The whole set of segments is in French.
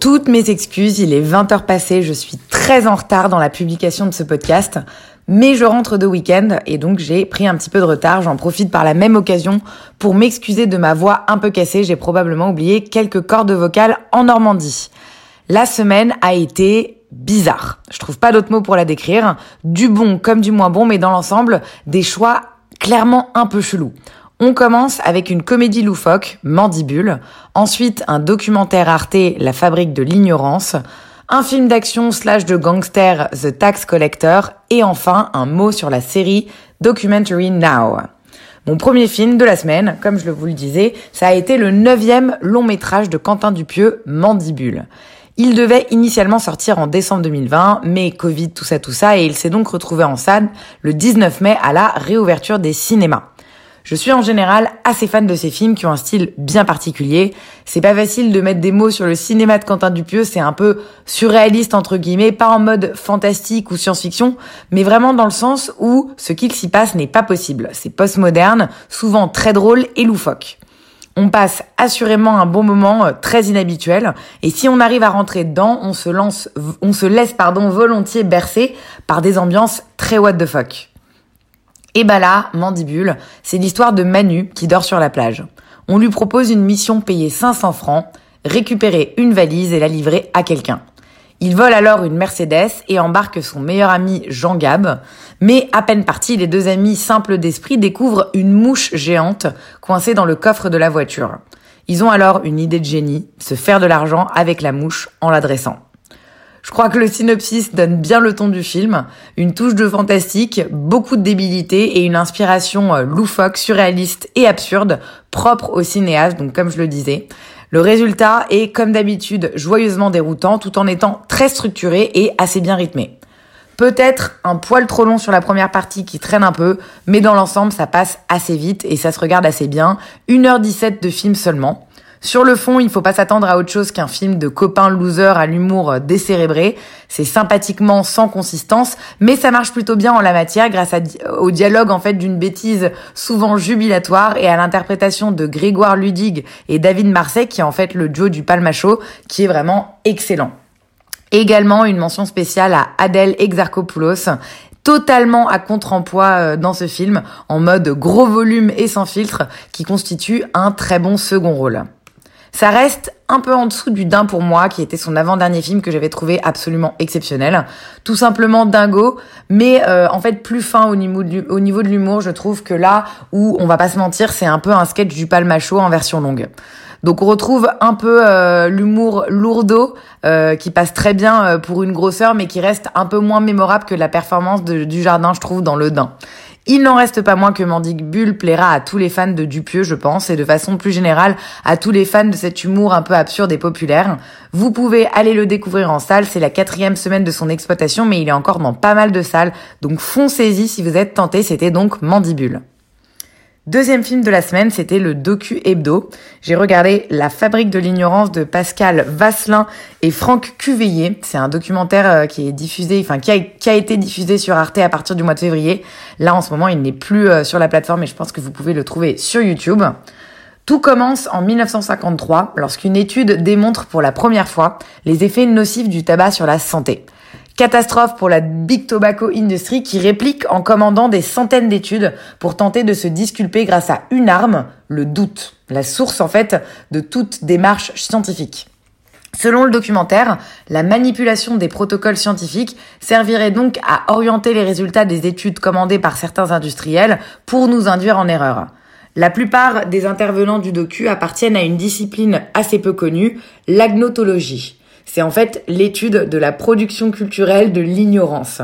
Toutes mes excuses, il est 20h passé, je suis très en retard dans la publication de ce podcast, mais je rentre de week-end et donc j'ai pris un petit peu de retard. J'en profite par la même occasion pour m'excuser de ma voix un peu cassée. J'ai probablement oublié quelques cordes vocales en Normandie. La semaine a été bizarre. Je trouve pas d'autres mots pour la décrire. Du bon comme du moins bon, mais dans l'ensemble, des choix clairement un peu chelous. On commence avec une comédie loufoque, Mandibule, ensuite un documentaire Arte, La fabrique de l'ignorance, un film d'action slash de gangster, The Tax Collector, et enfin un mot sur la série Documentary Now. Mon premier film de la semaine, comme je vous le disais, ça a été le neuvième long métrage de Quentin Dupieux, Mandibule. Il devait initialement sortir en décembre 2020, mais Covid, tout ça, tout ça, et il s'est donc retrouvé en salle le 19 mai à la réouverture des cinémas. Je suis en général assez fan de ces films qui ont un style bien particulier. C'est pas facile de mettre des mots sur le cinéma de Quentin Dupieux, c'est un peu surréaliste entre guillemets, pas en mode fantastique ou science-fiction, mais vraiment dans le sens où ce qu'il s'y passe n'est pas possible. C'est postmoderne, souvent très drôle et loufoque. On passe assurément un bon moment euh, très inhabituel et si on arrive à rentrer dedans, on se lance, on se laisse pardon volontiers bercer par des ambiances très what the fuck. Et bah là, Mandibule, c'est l'histoire de Manu qui dort sur la plage. On lui propose une mission payée 500 francs, récupérer une valise et la livrer à quelqu'un. Il vole alors une Mercedes et embarque son meilleur ami Jean Gab. Mais à peine parti, les deux amis simples d'esprit découvrent une mouche géante coincée dans le coffre de la voiture. Ils ont alors une idée de génie, se faire de l'argent avec la mouche en l'adressant. Je crois que le synopsis donne bien le ton du film, une touche de fantastique, beaucoup de débilité et une inspiration euh, loufoque, surréaliste et absurde, propre au cinéaste, donc comme je le disais. Le résultat est, comme d'habitude, joyeusement déroutant tout en étant très structuré et assez bien rythmé. Peut-être un poil trop long sur la première partie qui traîne un peu, mais dans l'ensemble, ça passe assez vite et ça se regarde assez bien. 1h17 de film seulement. Sur le fond, il faut pas s'attendre à autre chose qu'un film de copains losers à l'humour décérébré. C'est sympathiquement sans consistance, mais ça marche plutôt bien en la matière grâce au dialogue en fait d'une bêtise souvent jubilatoire et à l'interprétation de Grégoire Ludig et David Marseille qui est en fait le duo du Palmacho qui est vraiment excellent. Également une mention spéciale à Adèle Exarchopoulos totalement à contre-emploi dans ce film, en mode gros volume et sans filtre, qui constitue un très bon second rôle. Ça reste un peu en dessous du Dain pour moi, qui était son avant-dernier film que j'avais trouvé absolument exceptionnel. Tout simplement dingo, mais euh, en fait plus fin au niveau de, l'humour. Je trouve que là où, on va pas se mentir, c'est un peu un sketch du Palmacho en version longue. Donc on retrouve un peu euh, l'humour lourdeau euh, qui passe très bien euh, pour une grosseur, mais qui reste un peu moins mémorable que la performance du jardin, je trouve, dans le Dain. Il n'en reste pas moins que Mandibule plaira à tous les fans de Dupieux, je pense, et de façon plus générale à tous les fans de cet humour un peu absurde et populaire. Vous pouvez aller le découvrir en salle, c'est la quatrième semaine de son exploitation, mais il est encore dans pas mal de salles, donc foncez-y si vous êtes tenté, c'était donc Mandibule. Deuxième film de la semaine, c'était le docu hebdo. J'ai regardé La fabrique de l'ignorance de Pascal Vasselin et Franck Cuveillé. C'est un documentaire qui est diffusé, enfin qui a, été diffusé sur Arte à partir du mois de février. Là, en ce moment, il n'est plus sur la plateforme, mais je pense que vous pouvez le trouver sur YouTube. Tout commence en 1953, lorsqu'une étude démontre pour la première fois les effets nocifs du tabac sur la santé. Catastrophe pour la Big Tobacco Industry qui réplique en commandant des centaines d'études pour tenter de se disculper grâce à une arme, le doute, la source en fait de toute démarche scientifique. Selon le documentaire, la manipulation des protocoles scientifiques servirait donc à orienter les résultats des études commandées par certains industriels pour nous induire en erreur. La plupart des intervenants du docu appartiennent à une discipline assez peu connue, l'agnotologie. C'est en fait l'étude de la production culturelle de l'ignorance.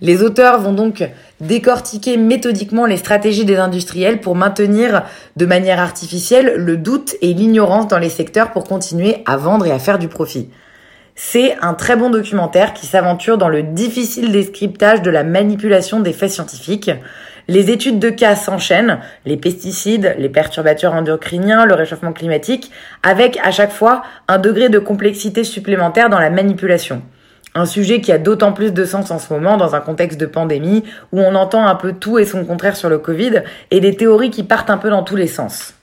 Les auteurs vont donc décortiquer méthodiquement les stratégies des industriels pour maintenir de manière artificielle le doute et l'ignorance dans les secteurs pour continuer à vendre et à faire du profit. C'est un très bon documentaire qui s'aventure dans le difficile descriptage de la manipulation des faits scientifiques. Les études de cas s'enchaînent, les pesticides, les perturbateurs endocriniens, le réchauffement climatique, avec à chaque fois un degré de complexité supplémentaire dans la manipulation. Un sujet qui a d'autant plus de sens en ce moment dans un contexte de pandémie où on entend un peu tout et son contraire sur le Covid et des théories qui partent un peu dans tous les sens.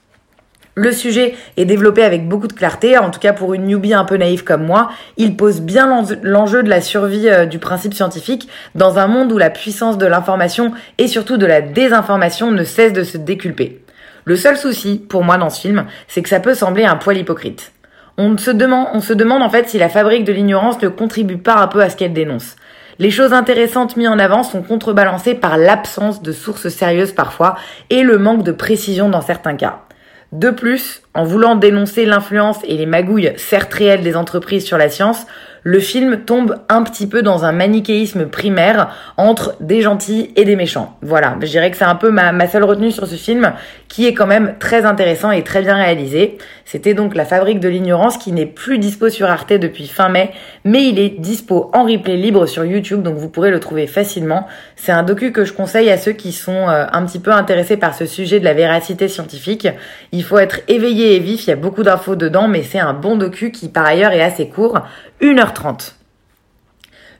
Le sujet est développé avec beaucoup de clarté, en tout cas pour une newbie un peu naïve comme moi, il pose bien l'enjeu de la survie euh, du principe scientifique dans un monde où la puissance de l'information et surtout de la désinformation ne cesse de se déculper. Le seul souci, pour moi dans ce film, c'est que ça peut sembler un poil hypocrite. On se demande, on se demande en fait si la fabrique de l'ignorance ne contribue pas un peu à ce qu'elle dénonce. Les choses intéressantes mises en avant sont contrebalancées par l'absence de sources sérieuses parfois et le manque de précision dans certains cas. De plus, en voulant dénoncer l'influence et les magouilles certes réelles des entreprises sur la science, le film tombe un petit peu dans un manichéisme primaire entre des gentils et des méchants. Voilà, je dirais que c'est un peu ma, seule retenue sur ce film, qui est quand même très intéressant et très bien réalisé. C'était donc La Fabrique de l'ignorance, qui n'est plus dispo sur Arte depuis fin mai, mais il est dispo en replay libre sur YouTube, donc vous pourrez le trouver facilement. C'est un docu que je conseille à ceux qui sont euh, un petit peu intéressés par ce sujet de la véracité scientifique. Il faut être éveillé et vif, il y a beaucoup d'infos dedans, mais c'est un bon docu qui par ailleurs est assez court. 1h30.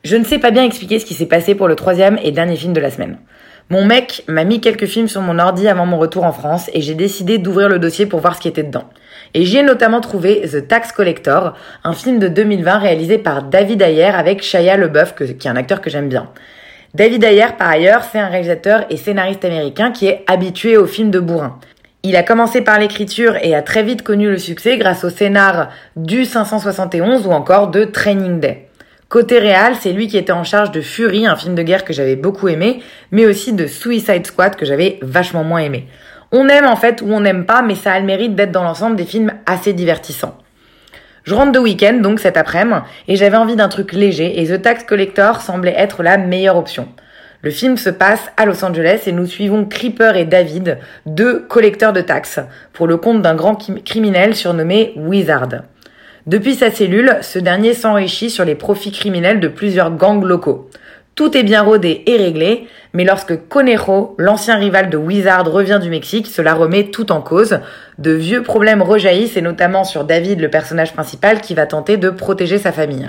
Je ne sais pas bien expliquer ce qui s'est passé pour le troisième et dernier film de la semaine. Mon mec m'a mis quelques films sur mon ordi avant mon retour en France et j'ai décidé d'ouvrir le dossier pour voir ce qui était dedans. Et j'y ai notamment trouvé The Tax Collector, un film de 2020 réalisé par David Ayer avec Shia LeBeouf, qui est un acteur que j'aime bien. David Ayer, par ailleurs, c'est un réalisateur et scénariste américain qui est habitué aux films de bourrin. Il a commencé par l'écriture et a très vite connu le succès grâce au scénar du 571 ou encore de Training Day. Côté réal, c'est lui qui était en charge de Fury, un film de guerre que j'avais beaucoup aimé, mais aussi de Suicide Squad que j'avais vachement moins aimé. On aime en fait ou on n'aime pas, mais ça a le mérite d'être dans l'ensemble des films assez divertissants. Je rentre de week-end, donc cet après-midi, et j'avais envie d'un truc léger, et The Tax Collector semblait être la meilleure option. Le film se passe à Los Angeles et nous suivons Creeper et David, deux collecteurs de taxes, pour le compte d'un grand criminel surnommé Wizard. Depuis sa cellule, ce dernier s'enrichit sur les profits criminels de plusieurs gangs locaux. Tout est bien rodé et réglé, mais lorsque Conejo, l'ancien rival de Wizard, revient du Mexique, cela remet tout en cause. De vieux problèmes rejaillissent et notamment sur David, le personnage principal, qui va tenter de protéger sa famille.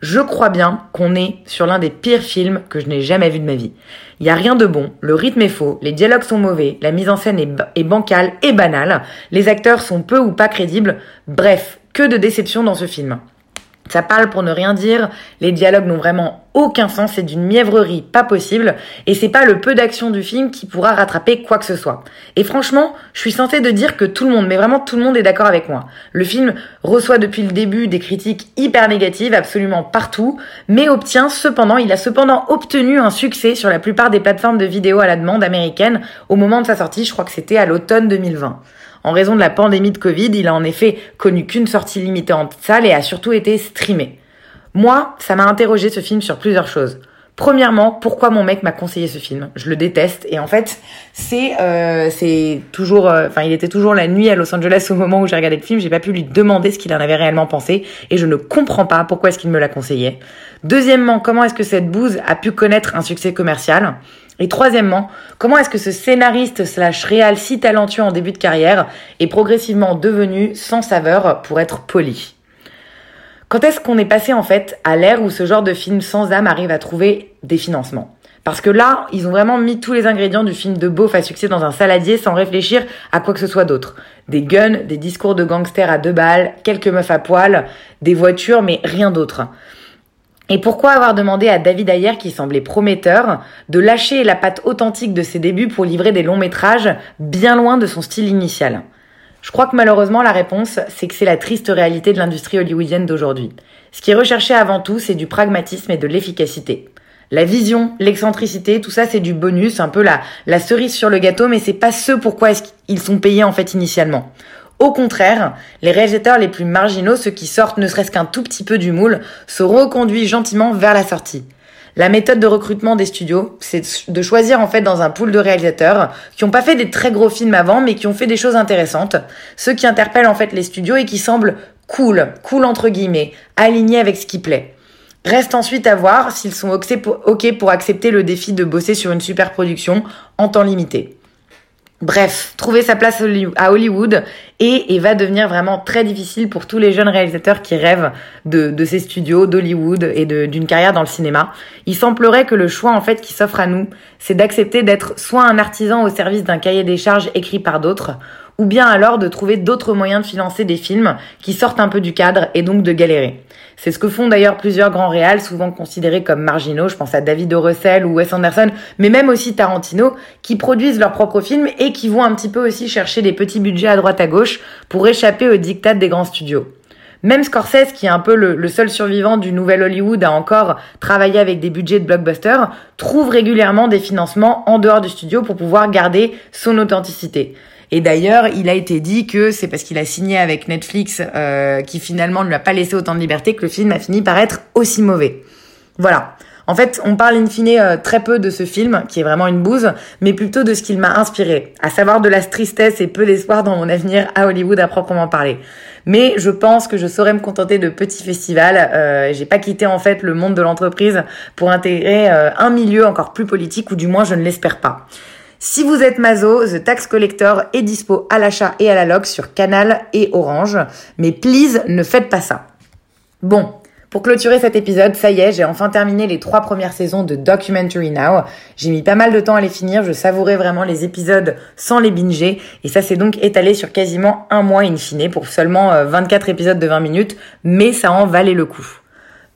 Je crois bien qu'on est sur l'un des pires films que je n'ai jamais vu de ma vie. Il y a rien de bon, le rythme est faux, les dialogues sont mauvais, la mise en scène est, est bancale et banale, les acteurs sont peu ou pas crédibles, bref, que de déception dans ce film. Ça parle pour ne rien dire, les dialogues n'ont vraiment aucun sens, c'est d'une mièvrerie pas possible, et c'est pas le peu d'action du film qui pourra rattraper quoi que ce soit. Et franchement, je suis censée de dire que tout le monde, mais vraiment tout le monde est d'accord avec moi. Le film reçoit depuis le début des critiques hyper négatives absolument partout, mais obtient cependant, il a cependant obtenu un succès sur la plupart des plateformes de vidéos à la demande américaines au moment de sa sortie, je crois que c'était à l'automne 2020. En raison de la pandémie de Covid, il a en effet connu qu'une sortie limitée en salle et a surtout été streamé. Moi, ça m'a interrogé ce film sur plusieurs choses. Premièrement, pourquoi mon mec m'a conseillé ce film? Je le déteste et en fait, c'est euh, c'est toujours, euh, enfin, il était toujours la nuit à Los Angeles au moment où j'ai regardé le film. J'ai pas pu lui demander ce qu'il en avait réellement pensé et je ne comprends pas pourquoi est-ce qu'il me l'a conseillé. Deuxièmement, comment est-ce que cette bouse a pu connaître un succès commercial? Et troisièmement, comment est-ce que ce scénariste slash réal si talentueux en début de carrière est progressivement devenu sans saveur pour être poli? Quand est-ce qu'on est passé en fait à l'ère où ce genre de film sans âme arrive à trouver des financements? Parce que là, ils ont vraiment mis tous les ingrédients du film de beauf à succès dans un saladier sans réfléchir à quoi que ce soit d'autre. Des guns, des discours de gangsters à deux balles, quelques meufs à poil, des voitures, mais rien d'autre. Et pourquoi avoir demandé à David Ayer, qui semblait prometteur, de lâcher la patte authentique de ses débuts pour livrer des longs métrages bien loin de son style initial? Je crois que malheureusement la réponse, c'est que c'est la triste réalité de l'industrie hollywoodienne d'aujourd'hui. Ce qui est recherché avant tout, c'est du pragmatisme et de l'efficacité. La vision, l'excentricité, tout ça c'est du bonus, un peu la, cerise sur le gâteau, mais c'est pas ce pourquoi ils sont payés en fait initialement. Au contraire, les réalisateurs les plus marginaux, ceux qui sortent ne serait-ce qu'un tout petit peu du moule, se reconduisent gentiment vers la sortie. La méthode de recrutement des studios, c'est de choisir en fait dans un pool de réalisateurs qui n'ont pas fait des très gros films avant, mais qui ont fait des choses intéressantes, ceux qui interpellent en fait les studios et qui semblent cool, cool entre guillemets, alignés avec ce qui plaît. Reste ensuite à voir s'ils sont OK pour accepter le défi de bosser sur une super production en temps limité. Bref, trouver sa place à Hollywood et, et va devenir vraiment très difficile pour tous les jeunes réalisateurs qui rêvent de, de ces studios, d'Hollywood et d'une carrière dans le cinéma. Il semblerait que le choix en fait qui s'offre à nous, c'est d'accepter d'être soit un artisan au service d'un cahier des charges écrit par d'autres, ou bien alors de trouver d'autres moyens de financer des films qui sortent un peu du cadre et donc de galérer. C'est ce que font d'ailleurs plusieurs grands réals, souvent considérés comme marginaux, je pense à David O. Russell ou Wes Anderson, mais même aussi Tarantino, qui produisent leurs propres films et qui vont un petit peu aussi chercher des petits budgets à droite à gauche pour échapper aux dictats des grands studios. Même Scorsese, qui est un peu le, seul survivant du nouvel Hollywood à encore travailler avec des budgets de blockbuster, trouve régulièrement des financements en dehors du studio pour pouvoir garder son authenticité. Et d'ailleurs, il a été dit que c'est parce qu'il a signé avec Netflix, euh, qui finalement ne lui a pas laissé autant de liberté, que le film a fini par être aussi mauvais. Voilà. En fait, on parle in fine euh, très peu de ce film, qui est vraiment une bouse, mais plutôt de ce qu'il m'a inspiré, à savoir de la tristesse et peu d'espoir dans mon avenir à Hollywood à proprement parler. Mais je pense que je saurais me contenter de petits festivals. Euh, J'ai pas quitté en fait le monde de l'entreprise pour intégrer euh, un milieu encore plus politique, ou du moins je ne l'espère pas. Si vous êtes Mazo, The Tax Collector est dispo à l'achat et à la log sur Canal et Orange. Mais please, ne faites pas ça. Bon, pour clôturer cet épisode, ça y est, j'ai enfin terminé les trois premières saisons de Documentary Now. J'ai mis pas mal de temps à les finir, je savourais vraiment les épisodes sans les binger, et ça s'est donc étalé sur quasiment un mois in fine pour seulement 24 euh, épisodes de 20 minutes, mais ça en valait le coup.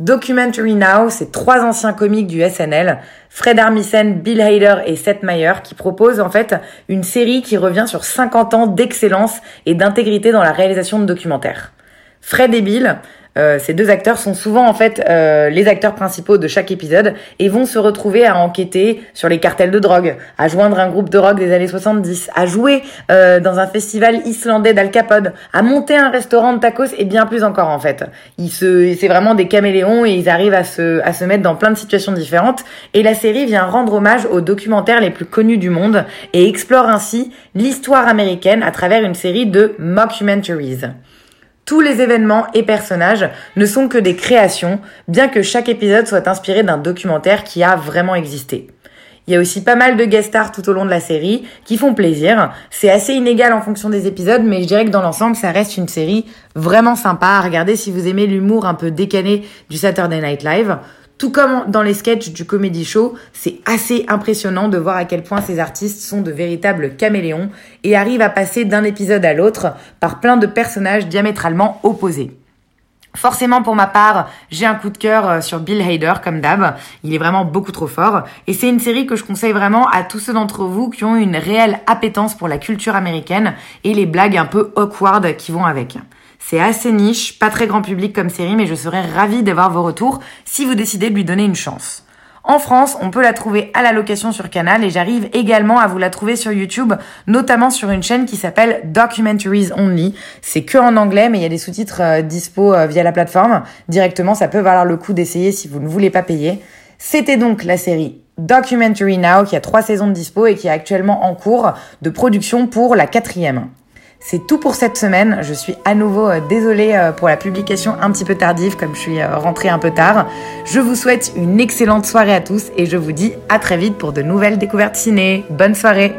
Documentary Now, c'est trois anciens comiques du SNL, Fred Armisen, Bill Hader et Seth Meyer, qui proposent en fait une série qui revient sur 50 ans d'excellence et d'intégrité dans la réalisation de documentaires. Fred et Bill, euh, ces deux acteurs sont souvent en fait euh, les acteurs principaux de chaque épisode et vont se retrouver à enquêter sur les cartels de drogue, à joindre un groupe de rock des années 70, à jouer euh, dans un festival islandais d'Al Capone, à monter un restaurant de tacos et bien plus encore en fait. Ils se, c'est vraiment des caméléons et ils arrivent à se, à se mettre dans plein de situations différentes. Et la série vient rendre hommage aux documentaires les plus connus du monde et explore ainsi l'histoire américaine à travers une série de mockumentaries. Tous les événements et personnages ne sont que des créations, bien que chaque épisode soit inspiré d'un documentaire qui a vraiment existé. Il y a aussi pas mal de guest stars tout au long de la série qui font plaisir. C'est assez inégal en fonction des épisodes, mais je dirais que dans l'ensemble, ça reste une série vraiment sympa à regarder si vous aimez l'humour un peu décané du Saturday Night Live. Tout comme dans les sketchs du comedy show, c'est assez impressionnant de voir à quel point ces artistes sont de véritables caméléons et arrivent à passer d'un épisode à l'autre par plein de personnages diamétralement opposés. Forcément, pour ma part, j'ai un coup de cœur euh, sur Bill Hader, comme d'hab. Il est vraiment beaucoup trop fort. Et c'est une série que je conseille vraiment à tous ceux d'entre vous qui ont une réelle appétence pour la culture américaine et les blagues un peu awkward qui vont avec. C'est assez niche, pas très grand public comme série, mais je serais ravie d'avoir vos retours si vous décidez de lui donner une chance. En France, on peut la trouver à la location sur Canal et j'arrive également à vous la trouver sur YouTube, notamment sur une chaîne qui s'appelle Documentaries Only. C'est que en anglais, mais il y a des sous-titres euh, dispo euh, via la plateforme. Directement, ça peut valoir le coup d'essayer si vous ne voulez pas payer. C'était donc la série Documentary Now qui a trois saisons de dispo et qui est actuellement en cours de production pour la quatrième. C'est tout pour cette semaine. Je suis à nouveau euh, désolée euh, pour la publication un petit peu tardive comme je suis euh, rentrée un peu tard. Je vous souhaite une excellente soirée à tous et je vous dis à très vite pour de nouvelles découvertes ciné. Bonne soirée